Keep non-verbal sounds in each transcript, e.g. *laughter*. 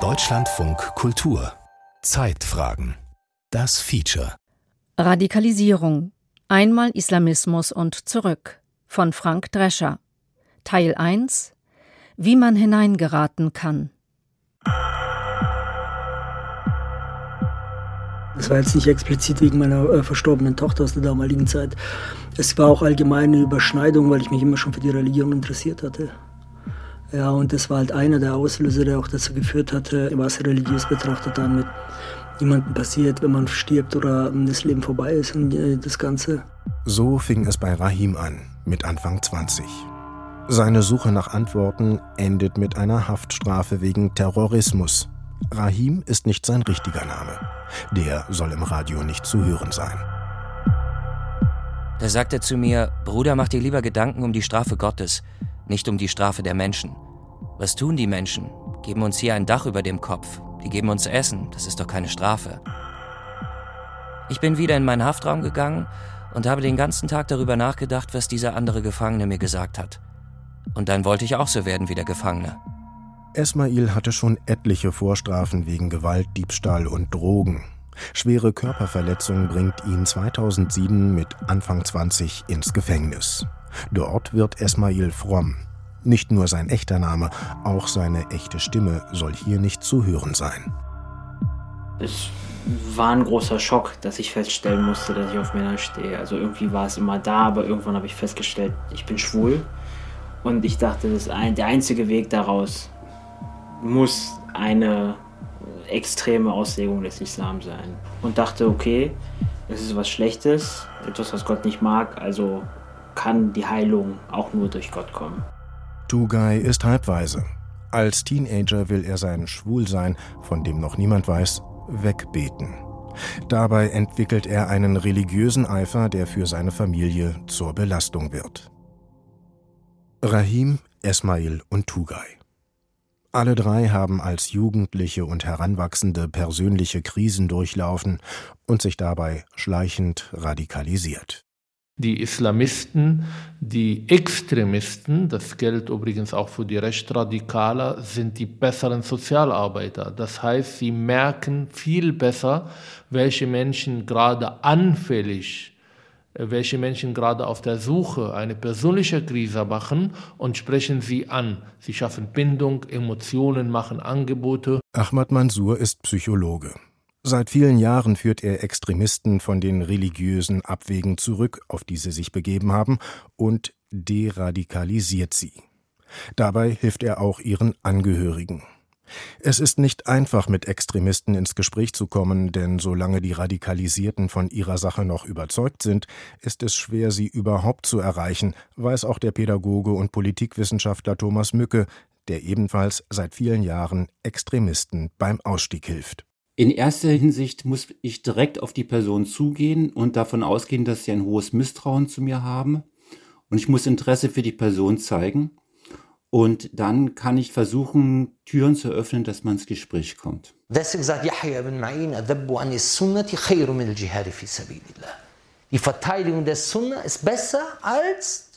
Deutschlandfunk Kultur. Zeitfragen. Das Feature. Radikalisierung. Einmal Islamismus und zurück. Von Frank Drescher. Teil 1 Wie man hineingeraten kann. Das war jetzt nicht explizit wegen meiner äh, verstorbenen Tochter aus der damaligen Zeit. Es war auch allgemeine Überschneidung, weil ich mich immer schon für die Religion interessiert hatte. Ja, und das war halt einer der Auslöser, der auch dazu geführt hatte, was religiös betrachtet dann mit jemandem passiert, wenn man stirbt oder das Leben vorbei ist und äh, das Ganze. So fing es bei Rahim an, mit Anfang 20. Seine Suche nach Antworten endet mit einer Haftstrafe wegen Terrorismus. Rahim ist nicht sein richtiger Name. Der soll im Radio nicht zu hören sein. Da sagt er zu mir, Bruder, mach dir lieber Gedanken um die Strafe Gottes nicht um die Strafe der Menschen. Was tun die Menschen? Geben uns hier ein Dach über dem Kopf. Die geben uns Essen. Das ist doch keine Strafe. Ich bin wieder in meinen Haftraum gegangen und habe den ganzen Tag darüber nachgedacht, was dieser andere Gefangene mir gesagt hat. Und dann wollte ich auch so werden wie der Gefangene. Esmail hatte schon etliche Vorstrafen wegen Gewalt, Diebstahl und Drogen. Schwere Körperverletzung bringt ihn 2007 mit Anfang 20 ins Gefängnis. Dort wird Esmail fromm. Nicht nur sein echter Name, auch seine echte Stimme soll hier nicht zu hören sein. Es war ein großer Schock, dass ich feststellen musste, dass ich auf Männer stehe. Also irgendwie war es immer da, aber irgendwann habe ich festgestellt, ich bin schwul. Und ich dachte, ein, der einzige Weg daraus muss eine extreme Auslegung des Islam sein. Und dachte, okay, es ist was Schlechtes, etwas, was Gott nicht mag, also kann die Heilung auch nur durch Gott kommen. Tugay ist halbweise. Als Teenager will er sein Schwulsein, von dem noch niemand weiß, wegbeten. Dabei entwickelt er einen religiösen Eifer, der für seine Familie zur Belastung wird. Rahim, Esmail und Tugay. Alle drei haben als Jugendliche und Heranwachsende persönliche Krisen durchlaufen und sich dabei schleichend radikalisiert die Islamisten, die Extremisten, das gilt übrigens auch für die Rechtsradikaler, sind die besseren Sozialarbeiter. Das heißt, sie merken viel besser, welche Menschen gerade anfällig, welche Menschen gerade auf der Suche eine persönliche Krise machen und sprechen sie an. Sie schaffen Bindung, Emotionen, machen Angebote. Ahmad Mansour ist Psychologe. Seit vielen Jahren führt er Extremisten von den religiösen Abwegen zurück, auf die sie sich begeben haben, und deradikalisiert sie. Dabei hilft er auch ihren Angehörigen. Es ist nicht einfach, mit Extremisten ins Gespräch zu kommen, denn solange die Radikalisierten von ihrer Sache noch überzeugt sind, ist es schwer, sie überhaupt zu erreichen, weiß auch der Pädagoge und Politikwissenschaftler Thomas Mücke, der ebenfalls seit vielen Jahren Extremisten beim Ausstieg hilft. In erster Hinsicht muss ich direkt auf die Person zugehen und davon ausgehen, dass sie ein hohes Misstrauen zu mir haben. Und ich muss Interesse für die Person zeigen. Und dann kann ich versuchen, Türen zu öffnen, dass man ins Gespräch kommt. Die Verteidigung der Sunna ist besser als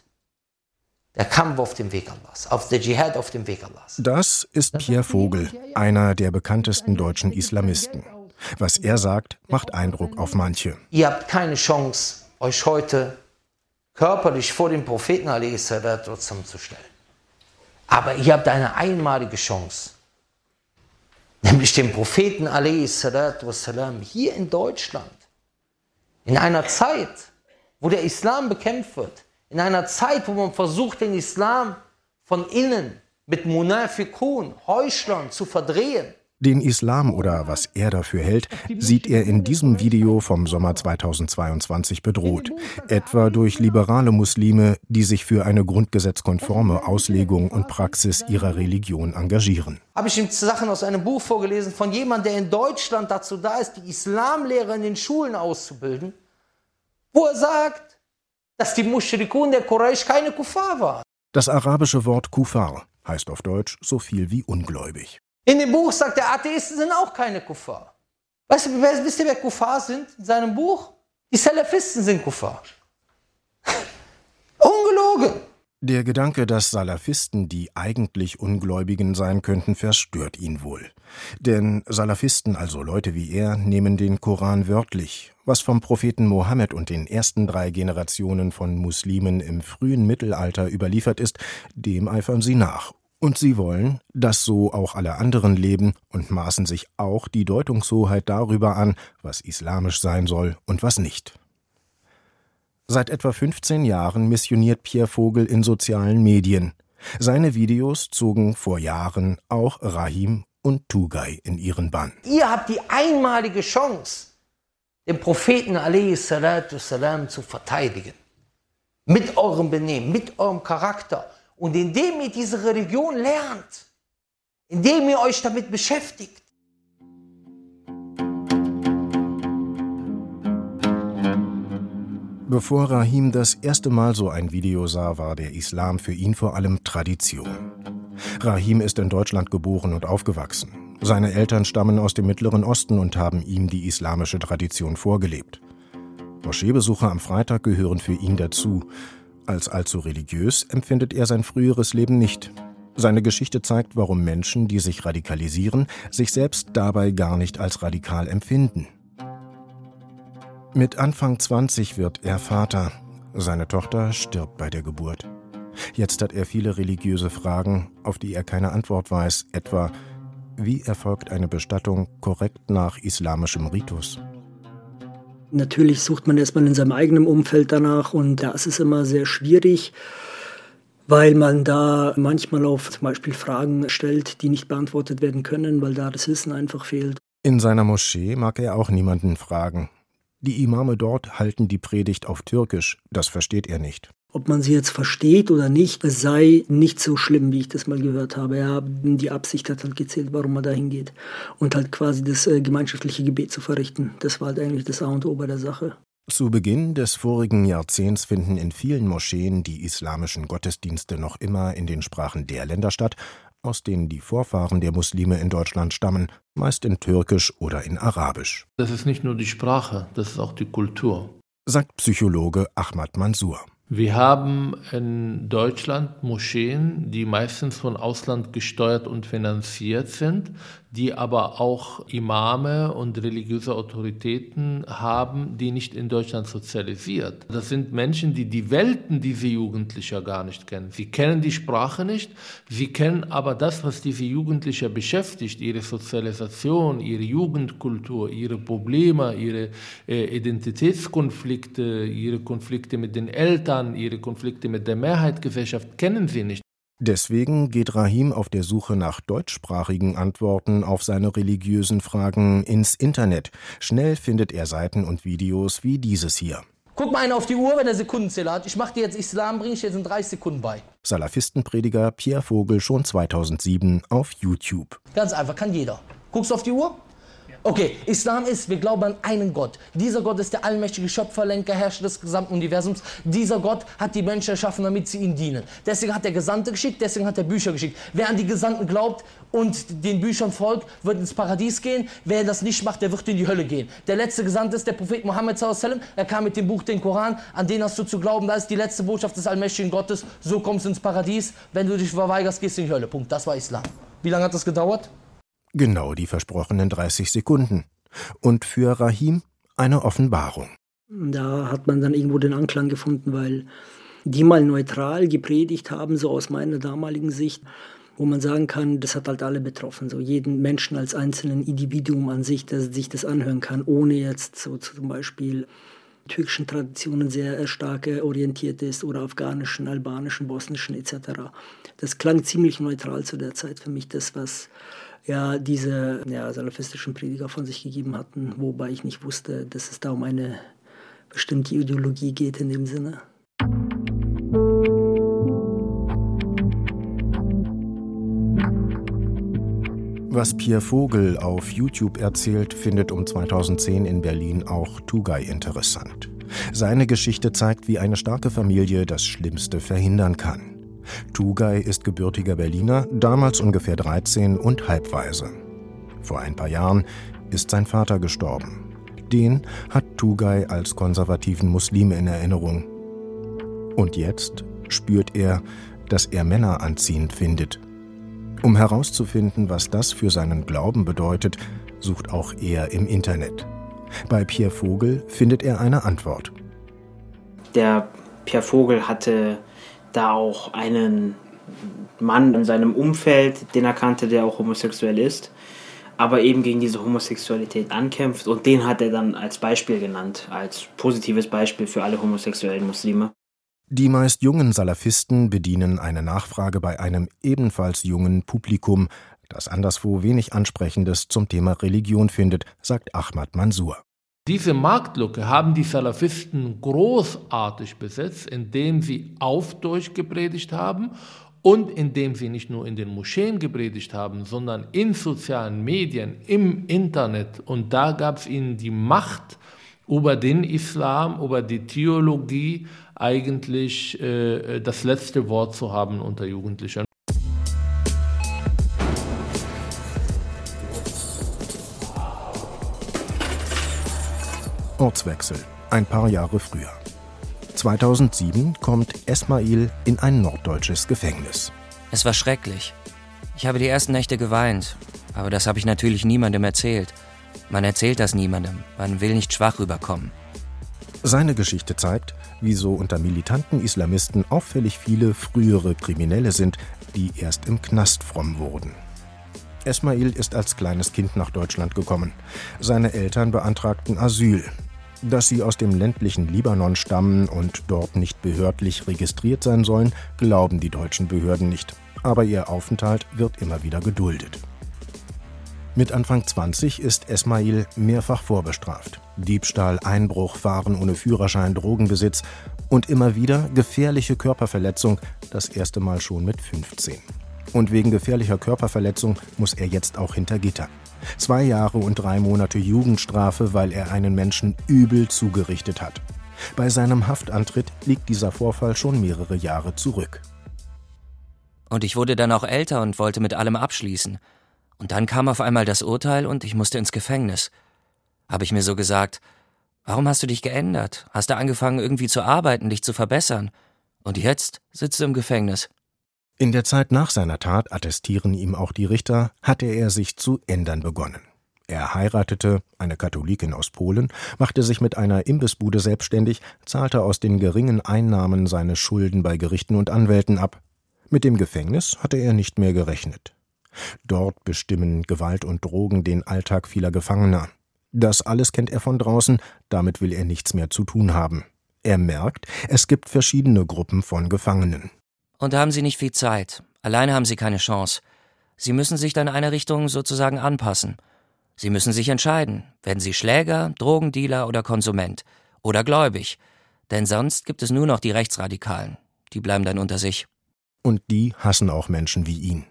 der Kampf auf dem Weg Allahs, auf der Dschihad auf dem Weg Allahs. Das ist Pierre Vogel, einer der bekanntesten deutschen Islamisten. Was er sagt, macht Eindruck auf manche. Ihr habt keine Chance, euch heute körperlich vor den Propheten zu stellen. Aber ihr habt eine einmalige Chance, nämlich den Propheten hier in Deutschland, in einer Zeit, wo der Islam bekämpft wird, in einer Zeit, wo man versucht, den Islam von innen mit Munafikun, Heuchlern zu verdrehen. Den Islam oder was er dafür hält, sieht er in diesem Video vom Sommer 2022 bedroht. Etwa durch liberale Muslime, die sich für eine grundgesetzkonforme Auslegung und Praxis ihrer Religion engagieren. Habe ich ihm Sachen aus einem Buch vorgelesen von jemandem, der in Deutschland dazu da ist, die Islamlehrer in den Schulen auszubilden, wo er sagt, dass die Mushrikun der Quraysh keine Kuffar waren. Das arabische Wort Kufar heißt auf Deutsch so viel wie ungläubig. In dem Buch sagt der Atheisten sind auch keine Kuffar. Weißt du, wisst ihr, wer Kuffar sind in seinem Buch? Die Salafisten sind Kuffar. *laughs* Ungelogen. Der Gedanke, dass Salafisten die eigentlich Ungläubigen sein könnten, verstört ihn wohl. Denn Salafisten, also Leute wie er, nehmen den Koran wörtlich. Was vom Propheten Mohammed und den ersten drei Generationen von Muslimen im frühen Mittelalter überliefert ist, dem eifern sie nach. Und sie wollen, dass so auch alle anderen leben und maßen sich auch die Deutungshoheit darüber an, was islamisch sein soll und was nicht. Seit etwa 15 Jahren missioniert Pierre Vogel in sozialen Medien. Seine Videos zogen vor Jahren auch Rahim und Tugay in ihren Bann. Ihr habt die einmalige Chance, den Propheten salam zu verteidigen. Mit eurem Benehmen, mit eurem Charakter. Und indem ihr diese Religion lernt, indem ihr euch damit beschäftigt, Bevor Rahim das erste Mal so ein Video sah, war der Islam für ihn vor allem Tradition. Rahim ist in Deutschland geboren und aufgewachsen. Seine Eltern stammen aus dem Mittleren Osten und haben ihm die islamische Tradition vorgelebt. Moscheebesuche am Freitag gehören für ihn dazu. Als allzu religiös empfindet er sein früheres Leben nicht. Seine Geschichte zeigt, warum Menschen, die sich radikalisieren, sich selbst dabei gar nicht als radikal empfinden. Mit Anfang 20 wird er Vater. Seine Tochter stirbt bei der Geburt. Jetzt hat er viele religiöse Fragen, auf die er keine Antwort weiß, etwa wie erfolgt eine Bestattung korrekt nach islamischem Ritus? Natürlich sucht man erstmal in seinem eigenen Umfeld danach und da ist immer sehr schwierig, weil man da manchmal auf zum Beispiel Fragen stellt, die nicht beantwortet werden können, weil da das Wissen einfach fehlt. In seiner Moschee mag er auch niemanden fragen. Die Imame dort halten die Predigt auf Türkisch, das versteht er nicht. Ob man sie jetzt versteht oder nicht, es sei nicht so schlimm, wie ich das mal gehört habe. Ja, die Absicht hat halt gezählt, warum man da hingeht. Und halt quasi das äh, gemeinschaftliche Gebet zu verrichten. Das war halt eigentlich das A und O bei der Sache. Zu Beginn des vorigen Jahrzehnts finden in vielen Moscheen die islamischen Gottesdienste noch immer in den Sprachen der Länder statt, aus denen die Vorfahren der Muslime in Deutschland stammen, meist in Türkisch oder in Arabisch. Das ist nicht nur die Sprache, das ist auch die Kultur. Sagt Psychologe Ahmad Mansour. Wir haben in Deutschland Moscheen, die meistens von Ausland gesteuert und finanziert sind, die aber auch Imame und religiöse Autoritäten haben, die nicht in Deutschland sozialisiert. Das sind Menschen, die die Welten dieser Jugendlicher gar nicht kennen. Sie kennen die Sprache nicht, sie kennen aber das, was diese Jugendlicher beschäftigt, ihre Sozialisation, ihre Jugendkultur, ihre Probleme, ihre äh, Identitätskonflikte, ihre Konflikte mit den Eltern, ihre Konflikte mit der Mehrheitsgesellschaft kennen sie nicht. Deswegen geht Rahim auf der Suche nach deutschsprachigen Antworten auf seine religiösen Fragen ins Internet. Schnell findet er Seiten und Videos wie dieses hier. Guck mal einer auf die Uhr, wenn er Sekundenzähler hat. Ich mach dir jetzt Islam, bringe ich jetzt in 30 Sekunden bei. Salafistenprediger Pierre Vogel schon 2007 auf YouTube. Ganz einfach, kann jeder. Guckst du auf die Uhr? Okay, Islam ist, wir glauben an einen Gott. Dieser Gott ist der allmächtige Schöpfer, Lenker, Herrscher des gesamten Universums. Dieser Gott hat die Menschen erschaffen, damit sie ihm dienen. Deswegen hat er Gesandte geschickt, deswegen hat er Bücher geschickt. Wer an die Gesandten glaubt und den Büchern folgt, wird ins Paradies gehen. Wer das nicht macht, der wird in die Hölle gehen. Der letzte Gesandte ist der Prophet Muhammad Er kam mit dem Buch, den Koran, an den hast du zu glauben. Da ist die letzte Botschaft des allmächtigen Gottes. So kommst du ins Paradies. Wenn du dich verweigerst, gehst du in die Hölle. Punkt. Das war Islam. Wie lange hat das gedauert? Genau die versprochenen 30 Sekunden. Und für Rahim eine Offenbarung. Da hat man dann irgendwo den Anklang gefunden, weil die mal neutral gepredigt haben, so aus meiner damaligen Sicht, wo man sagen kann, das hat halt alle betroffen, so jeden Menschen als einzelnen Individuum an sich, der sich das anhören kann, ohne jetzt so zum Beispiel türkischen Traditionen sehr stark orientiert ist oder afghanischen, albanischen, bosnischen etc. Das klang ziemlich neutral zu der Zeit für mich, das was ja diese ja, salafistischen Prediger von sich gegeben hatten, wobei ich nicht wusste, dass es da um eine bestimmte Ideologie geht in dem Sinne. Was Pierre Vogel auf YouTube erzählt, findet um 2010 in Berlin auch Tugay interessant. Seine Geschichte zeigt, wie eine starke Familie das Schlimmste verhindern kann. Tugay ist gebürtiger Berliner, damals ungefähr 13 und halbweise. Vor ein paar Jahren ist sein Vater gestorben. Den hat Tugay als konservativen Muslim in Erinnerung. Und jetzt spürt er, dass er Männer anziehend findet. Um herauszufinden, was das für seinen Glauben bedeutet, sucht auch er im Internet. Bei Pierre Vogel findet er eine Antwort. Der Pierre Vogel hatte da auch einen Mann in seinem Umfeld, den er kannte, der auch homosexuell ist, aber eben gegen diese Homosexualität ankämpft. Und den hat er dann als Beispiel genannt, als positives Beispiel für alle homosexuellen Muslime. Die meist jungen Salafisten bedienen eine Nachfrage bei einem ebenfalls jungen Publikum, das anderswo wenig Ansprechendes zum Thema Religion findet, sagt Ahmad Mansour. Diese Marktlücke haben die Salafisten großartig besetzt, indem sie auf Deutsch gepredigt haben und indem sie nicht nur in den Moscheen gepredigt haben, sondern in sozialen Medien, im Internet. Und da gab es ihnen die Macht über den Islam, über die Theologie, eigentlich äh, das letzte Wort zu haben unter Jugendlichen. Ortswechsel, ein paar Jahre früher. 2007 kommt Esmail in ein norddeutsches Gefängnis. Es war schrecklich. Ich habe die ersten Nächte geweint, aber das habe ich natürlich niemandem erzählt. Man erzählt das niemandem, man will nicht schwach rüberkommen. Seine Geschichte zeigt, wieso unter militanten Islamisten auffällig viele frühere Kriminelle sind, die erst im Knast fromm wurden. Esmail ist als kleines Kind nach Deutschland gekommen. Seine Eltern beantragten Asyl. Dass sie aus dem ländlichen Libanon stammen und dort nicht behördlich registriert sein sollen, glauben die deutschen Behörden nicht. Aber ihr Aufenthalt wird immer wieder geduldet. Mit Anfang 20 ist Esmail mehrfach vorbestraft. Diebstahl, Einbruch, Fahren ohne Führerschein, Drogenbesitz und immer wieder gefährliche Körperverletzung, das erste Mal schon mit 15. Und wegen gefährlicher Körperverletzung muss er jetzt auch hinter Gitter. Zwei Jahre und drei Monate Jugendstrafe, weil er einen Menschen übel zugerichtet hat. Bei seinem Haftantritt liegt dieser Vorfall schon mehrere Jahre zurück. Und ich wurde dann auch älter und wollte mit allem abschließen. Und dann kam auf einmal das Urteil und ich musste ins Gefängnis. Habe ich mir so gesagt, warum hast du dich geändert? Hast du angefangen irgendwie zu arbeiten, dich zu verbessern? Und jetzt sitzt du im Gefängnis. In der Zeit nach seiner Tat, attestieren ihm auch die Richter, hatte er sich zu ändern begonnen. Er heiratete eine Katholikin aus Polen, machte sich mit einer Imbissbude selbstständig, zahlte aus den geringen Einnahmen seine Schulden bei Gerichten und Anwälten ab. Mit dem Gefängnis hatte er nicht mehr gerechnet. Dort bestimmen Gewalt und Drogen den Alltag vieler Gefangener. Das alles kennt er von draußen, damit will er nichts mehr zu tun haben. Er merkt, es gibt verschiedene Gruppen von Gefangenen. Und da haben sie nicht viel Zeit. Alleine haben sie keine Chance. Sie müssen sich dann einer Richtung sozusagen anpassen. Sie müssen sich entscheiden, werden sie Schläger, Drogendealer oder Konsument oder gläubig. Denn sonst gibt es nur noch die Rechtsradikalen. Die bleiben dann unter sich. Und die hassen auch Menschen wie ihn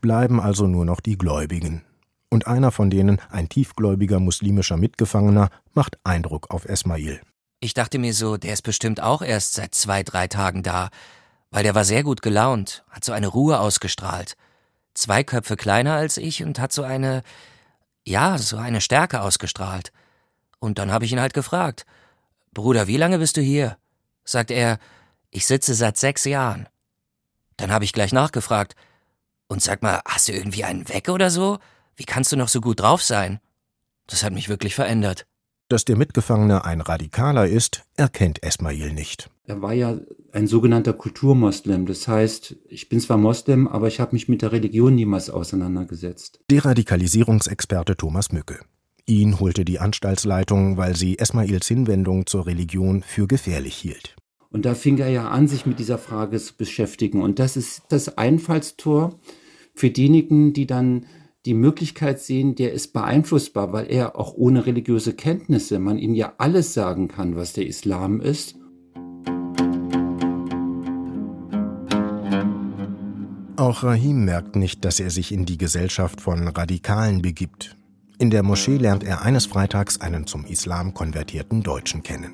bleiben also nur noch die Gläubigen. Und einer von denen, ein tiefgläubiger muslimischer Mitgefangener, macht Eindruck auf Esmail. Ich dachte mir so, der ist bestimmt auch erst seit zwei, drei Tagen da, weil der war sehr gut gelaunt, hat so eine Ruhe ausgestrahlt. Zwei Köpfe kleiner als ich und hat so eine, ja, so eine Stärke ausgestrahlt. Und dann habe ich ihn halt gefragt, Bruder, wie lange bist du hier? Sagt er, ich sitze seit sechs Jahren. Dann habe ich gleich nachgefragt, und sag mal, hast du irgendwie einen weg oder so? Wie kannst du noch so gut drauf sein? Das hat mich wirklich verändert. Dass der Mitgefangene ein Radikaler ist, erkennt Esmail nicht. Er war ja ein sogenannter Kulturmoslem. Das heißt, ich bin zwar Moslem, aber ich habe mich mit der Religion niemals auseinandergesetzt. Deradikalisierungsexperte Thomas Mücke. Ihn holte die Anstaltsleitung, weil sie Esmails Hinwendung zur Religion für gefährlich hielt. Und da fing er ja an, sich mit dieser Frage zu beschäftigen. Und das ist das Einfallstor für diejenigen, die dann die Möglichkeit sehen, der ist beeinflussbar, weil er auch ohne religiöse Kenntnisse, man ihm ja alles sagen kann, was der Islam ist. Auch Rahim merkt nicht, dass er sich in die Gesellschaft von Radikalen begibt. In der Moschee lernt er eines Freitags einen zum Islam konvertierten Deutschen kennen.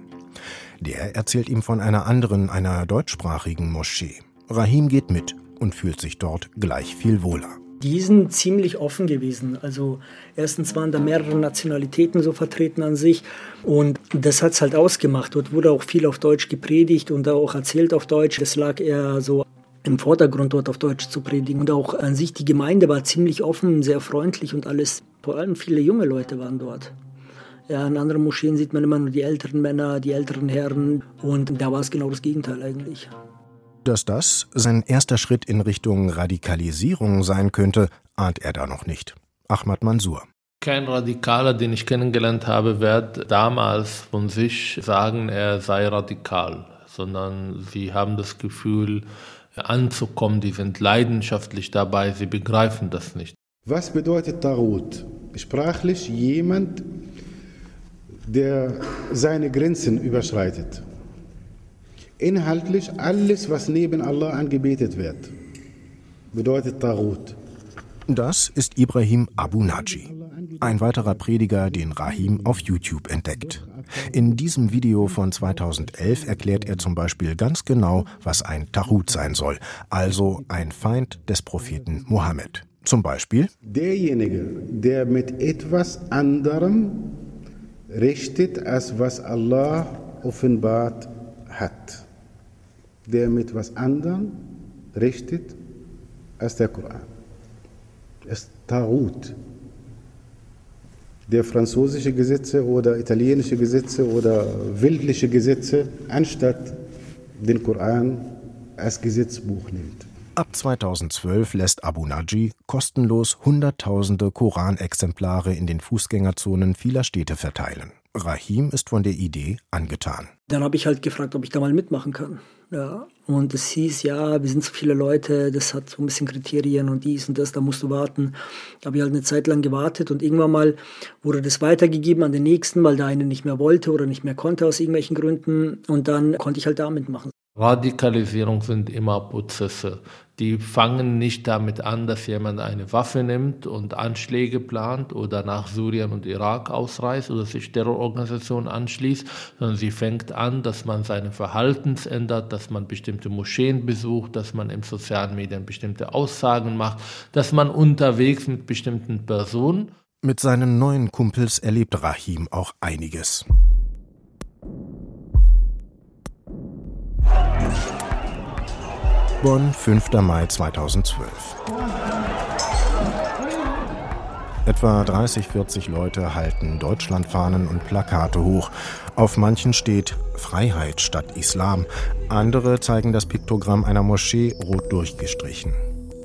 Der erzählt ihm von einer anderen, einer deutschsprachigen Moschee. Rahim geht mit und fühlt sich dort gleich viel wohler. Die sind ziemlich offen gewesen. Also erstens waren da mehrere Nationalitäten so vertreten an sich und das hat es halt ausgemacht. Dort wurde auch viel auf Deutsch gepredigt und auch erzählt auf Deutsch. Das lag eher so im Vordergrund, dort auf Deutsch zu predigen. Und auch an sich die Gemeinde war ziemlich offen, sehr freundlich und alles. Vor allem viele junge Leute waren dort. Ja, in anderen Moscheen sieht man immer nur die älteren Männer, die älteren Herren und da war es genau das Gegenteil eigentlich. Dass das sein erster Schritt in Richtung Radikalisierung sein könnte, ahnt er da noch nicht. Ahmad Mansour. Kein Radikaler, den ich kennengelernt habe, wird damals von sich sagen, er sei radikal, sondern sie haben das Gefühl, anzukommen, die sind leidenschaftlich dabei, sie begreifen das nicht. Was bedeutet Tarot? Sprachlich jemand, der seine Grenzen überschreitet. Inhaltlich alles, was neben Allah angebetet wird, bedeutet Tarot. Das ist Ibrahim Abu Naji, ein weiterer Prediger, den Rahim auf YouTube entdeckt. In diesem Video von 2011 erklärt er zum Beispiel ganz genau, was ein Tarut sein soll, also ein Feind des Propheten Mohammed. Zum Beispiel derjenige, der mit etwas anderem richtet, als was Allah offenbart hat. Der mit etwas anderem richtet als der Koran. Es Tarut. Der französische Gesetze oder italienische Gesetze oder weltliche Gesetze anstatt den Koran als Gesetzbuch nimmt. Ab 2012 lässt Abu Naji kostenlos Hunderttausende Koranexemplare in den Fußgängerzonen vieler Städte verteilen. Rahim ist von der Idee angetan. Dann habe ich halt gefragt, ob ich da mal mitmachen kann. Ja. Und es hieß, ja, wir sind so viele Leute, das hat so ein bisschen Kriterien und dies und das, da musst du warten. Da habe ich halt eine Zeit lang gewartet und irgendwann mal wurde das weitergegeben an den nächsten, weil der eine nicht mehr wollte oder nicht mehr konnte aus irgendwelchen Gründen. Und dann konnte ich halt da mitmachen. Radikalisierung sind immer Prozesse. Die fangen nicht damit an, dass jemand eine Waffe nimmt und Anschläge plant oder nach Syrien und Irak ausreist oder sich Terrororganisationen anschließt, sondern sie fängt an, dass man seine Verhaltens ändert, dass man bestimmte Moscheen besucht, dass man in sozialen Medien bestimmte Aussagen macht, dass man unterwegs mit bestimmten Personen. Mit seinen neuen Kumpels erlebt Rahim auch einiges. Bonn, 5. Mai 2012. Etwa 30, 40 Leute halten Deutschlandfahnen und Plakate hoch. Auf manchen steht Freiheit statt Islam. Andere zeigen das Piktogramm einer Moschee rot durchgestrichen.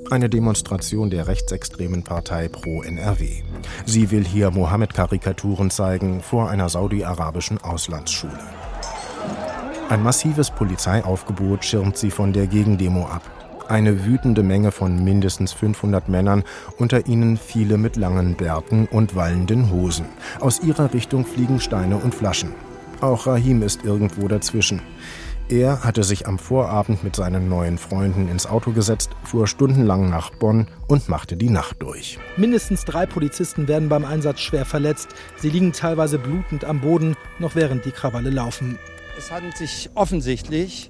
Eine Demonstration der rechtsextremen Partei Pro NRW. Sie will hier Mohammed-Karikaturen zeigen vor einer saudi-arabischen Auslandsschule. Ein massives Polizeiaufgebot schirmt sie von der Gegendemo ab. Eine wütende Menge von mindestens 500 Männern, unter ihnen viele mit langen Bärten und wallenden Hosen. Aus ihrer Richtung fliegen Steine und Flaschen. Auch Rahim ist irgendwo dazwischen. Er hatte sich am Vorabend mit seinen neuen Freunden ins Auto gesetzt, fuhr stundenlang nach Bonn und machte die Nacht durch. Mindestens drei Polizisten werden beim Einsatz schwer verletzt. Sie liegen teilweise blutend am Boden, noch während die Krawalle laufen. Es handelt sich offensichtlich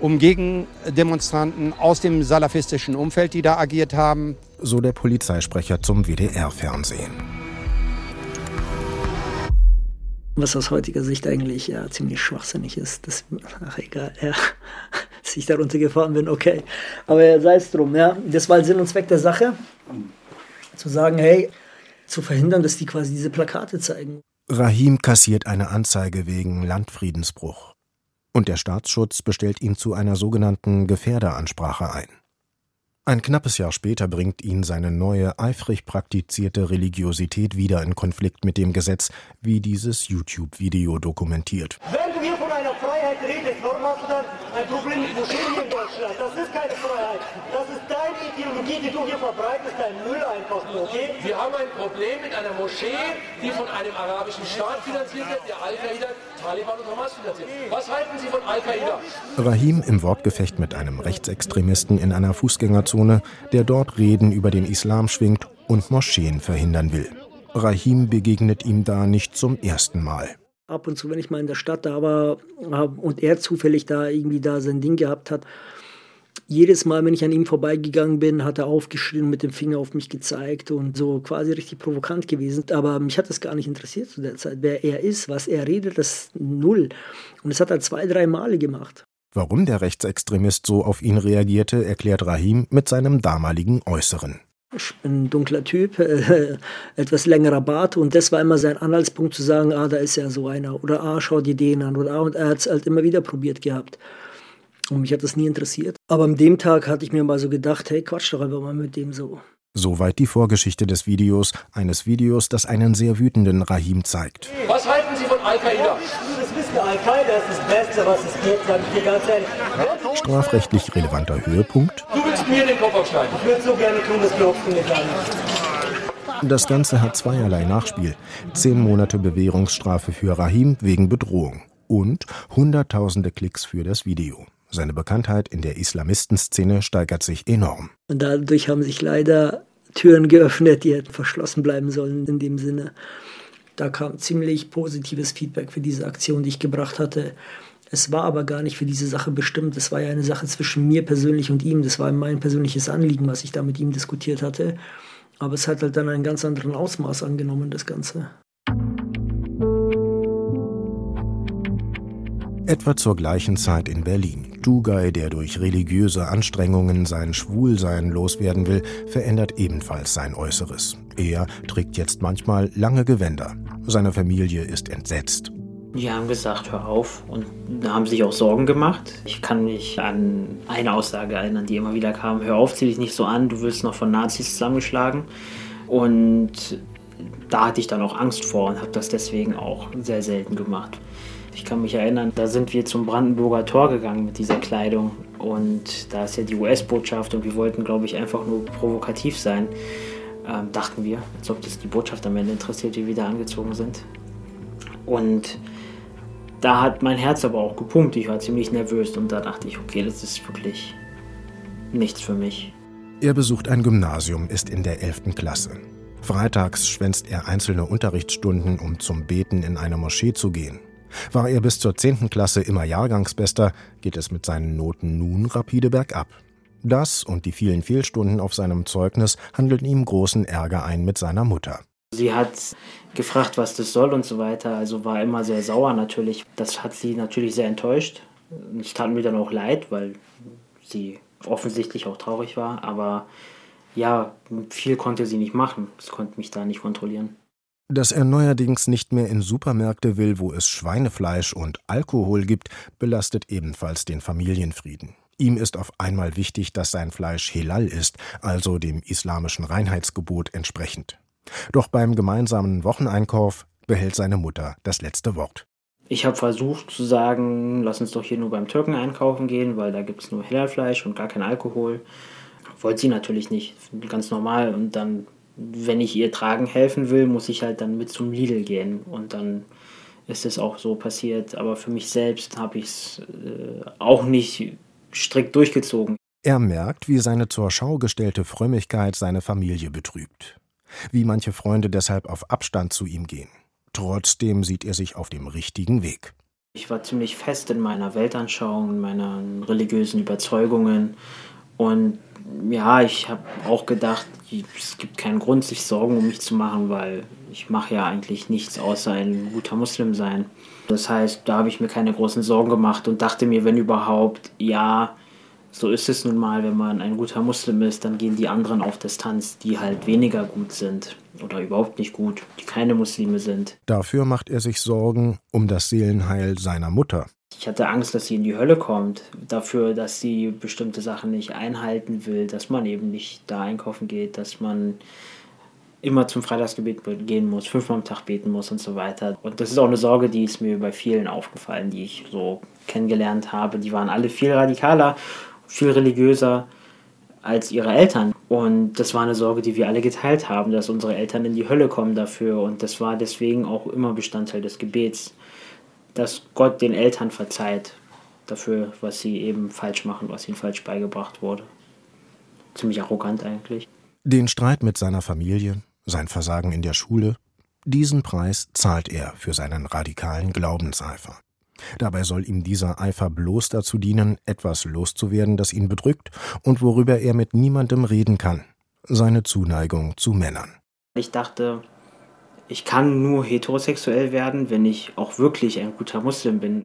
um Gegendemonstranten aus dem salafistischen Umfeld, die da agiert haben. So der Polizeisprecher zum WDR-Fernsehen. Was aus heutiger Sicht eigentlich ja, ziemlich schwachsinnig ist, das, ach egal, ja, *laughs* dass ich darunter gefahren bin, okay. Aber sei es drum, ja. Das war Sinn und Zweck der Sache, zu sagen, hey, zu verhindern, dass die quasi diese Plakate zeigen. Rahim kassiert eine Anzeige wegen Landfriedensbruch. Und der Staatsschutz bestellt ihn zu einer sogenannten Gefährderansprache ein. Ein knappes Jahr später bringt ihn seine neue, eifrig praktizierte Religiosität wieder in Konflikt mit dem Gesetz, wie dieses YouTube-Video dokumentiert. Wenn einer Freiheit redest, warum hast du dann ein Problem mit Moscheen hier in Deutschland? Das ist keine Freiheit. Das ist deine Ideologie, die du hier verbreitest, dein Müll einfach nur, okay? Wir haben ein Problem mit einer Moschee, die von einem arabischen Staat finanziert wird, der Al-Qaida, Taliban und Hamas finanziert. Was halten Sie von Al-Qaida? Rahim im Wortgefecht mit einem Rechtsextremisten in einer Fußgängerzone, der dort Reden über den Islam schwingt und Moscheen verhindern will. Rahim begegnet ihm da nicht zum ersten Mal. Ab und zu, wenn ich mal in der Stadt da war und er zufällig da irgendwie da sein Ding gehabt hat, jedes Mal, wenn ich an ihm vorbeigegangen bin, hat er aufgeschrien und mit dem Finger auf mich gezeigt und so quasi richtig provokant gewesen. Aber mich hat das gar nicht interessiert zu der Zeit. Wer er ist, was er redet, das null. Und das hat er zwei, drei Male gemacht. Warum der Rechtsextremist so auf ihn reagierte, erklärt Rahim mit seinem damaligen Äußeren. Ich bin ein dunkler Typ, *laughs* äh, etwas längerer Bart und das war immer sein Anhaltspunkt zu sagen, ah, da ist ja so einer oder ah, schau dir den an oder ah, und er hat es halt immer wieder probiert gehabt. Und mich hat das nie interessiert. Aber an dem Tag hatte ich mir mal so gedacht, hey, quatsch doch einfach mal mit dem so. Soweit die Vorgeschichte des Videos, eines Videos, das einen sehr wütenden Rahim zeigt. Was halten Sie von Al-Qaida? Das wissen Al-Qaida ist das Beste, was es gibt, sag ich dir ganz ehrlich. Strafrechtlich relevanter Höhepunkt. Du willst mir den Kopf aufschneiden. Ich würde so gerne tun, das glaubst du nicht an. Das Ganze hat zweierlei Nachspiel. Zehn Monate Bewährungsstrafe für Rahim wegen Bedrohung und hunderttausende Klicks für das Video. Seine Bekanntheit in der Islamistenszene steigert sich enorm. Und dadurch haben sich leider Türen geöffnet, die hätten verschlossen bleiben sollen in dem Sinne. Da kam ziemlich positives Feedback für diese Aktion, die ich gebracht hatte. Es war aber gar nicht für diese Sache bestimmt. Es war ja eine Sache zwischen mir persönlich und ihm. Das war mein persönliches Anliegen, was ich da mit ihm diskutiert hatte. Aber es hat halt dann einen ganz anderen Ausmaß angenommen, das Ganze. Etwa zur gleichen Zeit in Berlin. Tugay, der durch religiöse Anstrengungen sein Schwulsein loswerden will, verändert ebenfalls sein Äußeres. Er trägt jetzt manchmal lange Gewänder. Seine Familie ist entsetzt. Die haben gesagt, hör auf und haben sich auch Sorgen gemacht. Ich kann mich an eine Aussage erinnern, die immer wieder kam, hör auf, zieh dich nicht so an, du wirst noch von Nazis zusammengeschlagen. Und da hatte ich dann auch Angst vor und habe das deswegen auch sehr selten gemacht. Ich kann mich erinnern, da sind wir zum Brandenburger Tor gegangen mit dieser Kleidung und da ist ja die US-Botschaft und wir wollten, glaube ich, einfach nur provokativ sein, ähm, dachten wir, als ob das die Botschaft am Ende interessiert, wie wir da angezogen sind. Und da hat mein Herz aber auch gepumpt, ich war ziemlich nervös und da dachte ich, okay, das ist wirklich nichts für mich. Er besucht ein Gymnasium, ist in der 11. Klasse. Freitags schwänzt er einzelne Unterrichtsstunden, um zum Beten in eine Moschee zu gehen. War er bis zur 10. Klasse immer Jahrgangsbester, geht es mit seinen Noten nun rapide bergab. Das und die vielen Fehlstunden auf seinem Zeugnis handeln ihm großen Ärger ein mit seiner Mutter. Sie hat gefragt, was das soll und so weiter, also war immer sehr sauer natürlich. Das hat sie natürlich sehr enttäuscht. Es tat mir dann auch leid, weil sie offensichtlich auch traurig war, aber ja, viel konnte sie nicht machen. Das konnte mich da nicht kontrollieren. Dass er neuerdings nicht mehr in Supermärkte will, wo es Schweinefleisch und Alkohol gibt, belastet ebenfalls den Familienfrieden. Ihm ist auf einmal wichtig, dass sein Fleisch Helal ist, also dem islamischen Reinheitsgebot entsprechend. Doch beim gemeinsamen Wocheneinkauf behält seine Mutter das letzte Wort. Ich habe versucht zu sagen, lass uns doch hier nur beim Türken einkaufen gehen, weil da gibt es nur Hellalfleisch und gar kein Alkohol. Wollte sie natürlich nicht, ganz normal. Und dann wenn ich ihr tragen helfen will, muss ich halt dann mit zum Lidl gehen. Und dann ist es auch so passiert. Aber für mich selbst habe ich es äh, auch nicht strikt durchgezogen. Er merkt, wie seine zur Schau gestellte Frömmigkeit seine Familie betrübt. Wie manche Freunde deshalb auf Abstand zu ihm gehen. Trotzdem sieht er sich auf dem richtigen Weg. Ich war ziemlich fest in meiner Weltanschauung, in meinen religiösen Überzeugungen. Und ja, ich habe auch gedacht, es gibt keinen Grund, sich Sorgen um mich zu machen, weil ich mache ja eigentlich nichts außer ein guter Muslim sein. Das heißt, da habe ich mir keine großen Sorgen gemacht und dachte mir, wenn überhaupt, ja, so ist es nun mal, wenn man ein guter Muslim ist, dann gehen die anderen auf Distanz, die halt weniger gut sind oder überhaupt nicht gut, die keine Muslime sind. Dafür macht er sich Sorgen um das Seelenheil seiner Mutter. Ich hatte Angst, dass sie in die Hölle kommt, dafür, dass sie bestimmte Sachen nicht einhalten will, dass man eben nicht da einkaufen geht, dass man immer zum Freitagsgebet gehen muss, fünfmal am Tag beten muss und so weiter. Und das ist auch eine Sorge, die ist mir bei vielen aufgefallen, die ich so kennengelernt habe. Die waren alle viel radikaler, viel religiöser als ihre Eltern. Und das war eine Sorge, die wir alle geteilt haben, dass unsere Eltern in die Hölle kommen dafür. Und das war deswegen auch immer Bestandteil des Gebets dass Gott den Eltern verzeiht dafür, was sie eben falsch machen, was ihnen falsch beigebracht wurde. Ziemlich arrogant eigentlich. Den Streit mit seiner Familie, sein Versagen in der Schule, diesen Preis zahlt er für seinen radikalen Glaubenseifer. Dabei soll ihm dieser Eifer bloß dazu dienen, etwas loszuwerden, das ihn bedrückt und worüber er mit niemandem reden kann. Seine Zuneigung zu Männern. Ich dachte, ich kann nur heterosexuell werden, wenn ich auch wirklich ein guter Muslim bin.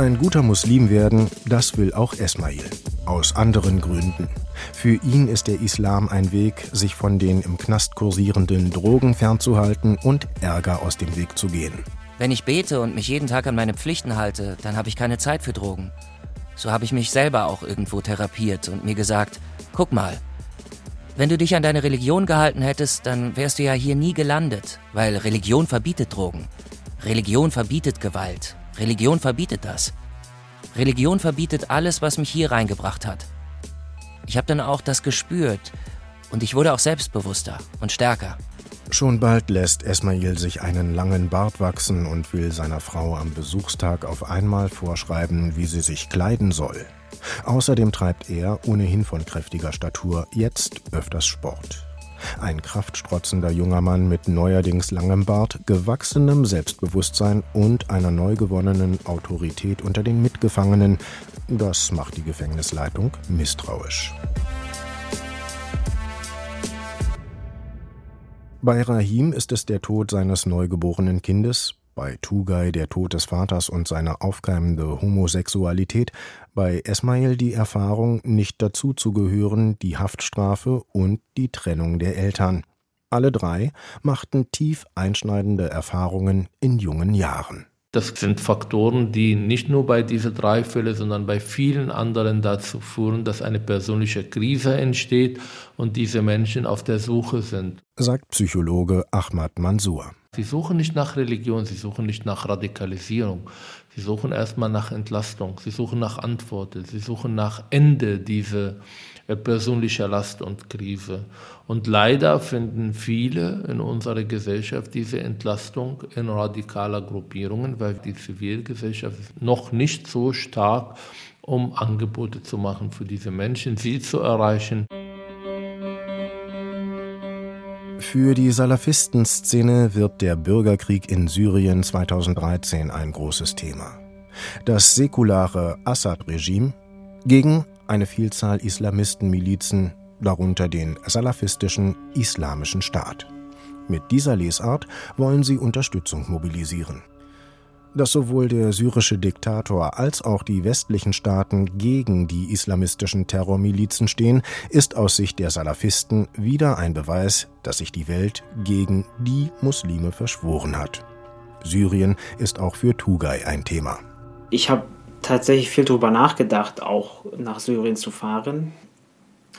Ein guter Muslim werden, das will auch Esmail. Aus anderen Gründen. Für ihn ist der Islam ein Weg, sich von den im Knast kursierenden Drogen fernzuhalten und Ärger aus dem Weg zu gehen. Wenn ich bete und mich jeden Tag an meine Pflichten halte, dann habe ich keine Zeit für Drogen. So habe ich mich selber auch irgendwo therapiert und mir gesagt, guck mal, wenn du dich an deine Religion gehalten hättest, dann wärst du ja hier nie gelandet, weil Religion verbietet Drogen. Religion verbietet Gewalt. Religion verbietet das. Religion verbietet alles, was mich hier reingebracht hat. Ich habe dann auch das gespürt und ich wurde auch selbstbewusster und stärker. Schon bald lässt Esmail sich einen langen Bart wachsen und will seiner Frau am Besuchstag auf einmal vorschreiben, wie sie sich kleiden soll. Außerdem treibt er, ohnehin von kräftiger Statur, jetzt öfters Sport. Ein kraftstrotzender junger Mann mit neuerdings langem Bart, gewachsenem Selbstbewusstsein und einer neu gewonnenen Autorität unter den Mitgefangenen, das macht die Gefängnisleitung misstrauisch. Bei Rahim ist es der Tod seines neugeborenen Kindes, bei Tugay der Tod des Vaters und seine aufkeimende Homosexualität, bei Esmail die Erfahrung, nicht dazuzugehören, die Haftstrafe und die Trennung der Eltern. Alle drei machten tief einschneidende Erfahrungen in jungen Jahren. Das sind Faktoren, die nicht nur bei diesen drei Fällen, sondern bei vielen anderen dazu führen, dass eine persönliche Krise entsteht und diese Menschen auf der Suche sind. Sagt Psychologe Ahmad Mansour. Sie suchen nicht nach Religion, sie suchen nicht nach Radikalisierung. Sie suchen erstmal nach Entlastung, sie suchen nach Antworten, sie suchen nach Ende dieser äh, persönlichen Last und Krise. Und leider finden viele in unserer Gesellschaft diese Entlastung in radikaler Gruppierungen, weil die Zivilgesellschaft noch nicht so stark, um Angebote zu machen für diese Menschen, sie zu erreichen. Für die Salafistenszene wird der Bürgerkrieg in Syrien 2013 ein großes Thema. Das säkulare Assad-Regime gegen eine Vielzahl Islamistenmilizen, darunter den salafistischen Islamischen Staat. Mit dieser Lesart wollen sie Unterstützung mobilisieren dass sowohl der syrische Diktator als auch die westlichen Staaten gegen die islamistischen Terrormilizen stehen, ist aus Sicht der Salafisten wieder ein Beweis, dass sich die Welt gegen die Muslime verschworen hat. Syrien ist auch für Tugay ein Thema. Ich habe tatsächlich viel darüber nachgedacht, auch nach Syrien zu fahren.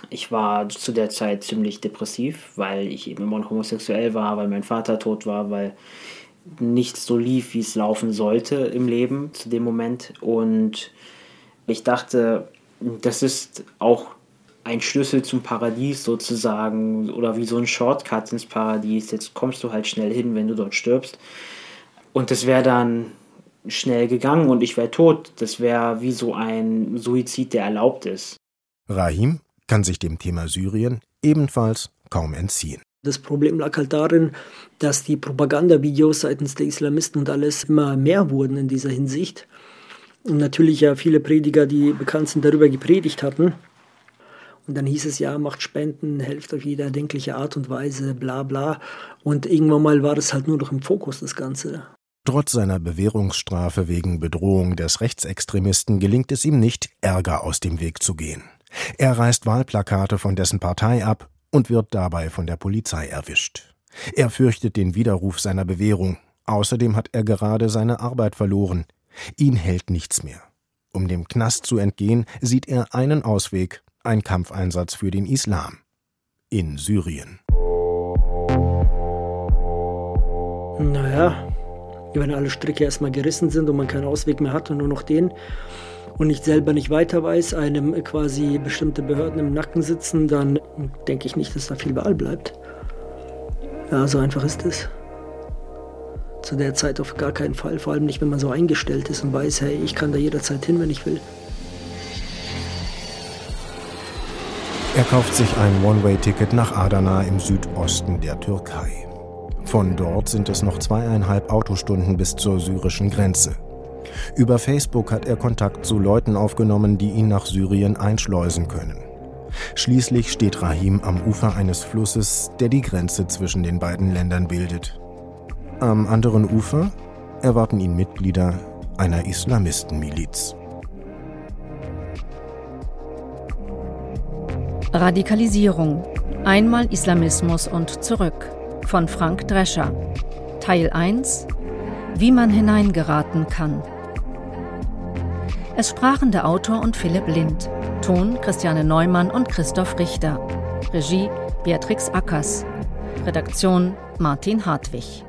Ich war zu der Zeit ziemlich depressiv, weil ich eben immer noch homosexuell war, weil mein Vater tot war, weil nicht so lief, wie es laufen sollte im Leben zu dem Moment. Und ich dachte, das ist auch ein Schlüssel zum Paradies sozusagen oder wie so ein Shortcut ins Paradies. Jetzt kommst du halt schnell hin, wenn du dort stirbst. Und das wäre dann schnell gegangen und ich wäre tot. Das wäre wie so ein Suizid, der erlaubt ist. Rahim kann sich dem Thema Syrien ebenfalls kaum entziehen. Das Problem lag halt darin, dass die Propagandavideos seitens der Islamisten und alles immer mehr wurden in dieser Hinsicht. Und natürlich ja viele Prediger, die bekannt sind, darüber gepredigt hatten. Und dann hieß es ja, macht Spenden, helft auf jede erdenkliche Art und Weise, bla bla. Und irgendwann mal war das halt nur noch im Fokus, das Ganze. Trotz seiner Bewährungsstrafe wegen Bedrohung des Rechtsextremisten gelingt es ihm nicht, Ärger aus dem Weg zu gehen. Er reißt Wahlplakate von dessen Partei ab und wird dabei von der Polizei erwischt. Er fürchtet den Widerruf seiner Bewährung. Außerdem hat er gerade seine Arbeit verloren. Ihn hält nichts mehr. Um dem Knast zu entgehen, sieht er einen Ausweg, ein Kampfeinsatz für den Islam. In Syrien. Naja, wenn alle Stricke erstmal gerissen sind und man keinen Ausweg mehr hat und nur noch den, und ich selber nicht weiter weiß, einem quasi bestimmte Behörden im Nacken sitzen, dann denke ich nicht, dass da viel Wahl bleibt. Ja, so einfach ist es. Zu der Zeit auf gar keinen Fall, vor allem nicht, wenn man so eingestellt ist und weiß, hey, ich kann da jederzeit hin, wenn ich will. Er kauft sich ein One-Way-Ticket nach Adana im Südosten der Türkei. Von dort sind es noch zweieinhalb Autostunden bis zur syrischen Grenze. Über Facebook hat er Kontakt zu Leuten aufgenommen, die ihn nach Syrien einschleusen können. Schließlich steht Rahim am Ufer eines Flusses, der die Grenze zwischen den beiden Ländern bildet. Am anderen Ufer erwarten ihn Mitglieder einer Islamistenmiliz. Radikalisierung. Einmal Islamismus und zurück. Von Frank Drescher. Teil 1. Wie man hineingeraten kann. Es sprachen der Autor und Philipp Lind. Ton Christiane Neumann und Christoph Richter. Regie Beatrix Ackers. Redaktion Martin Hartwig.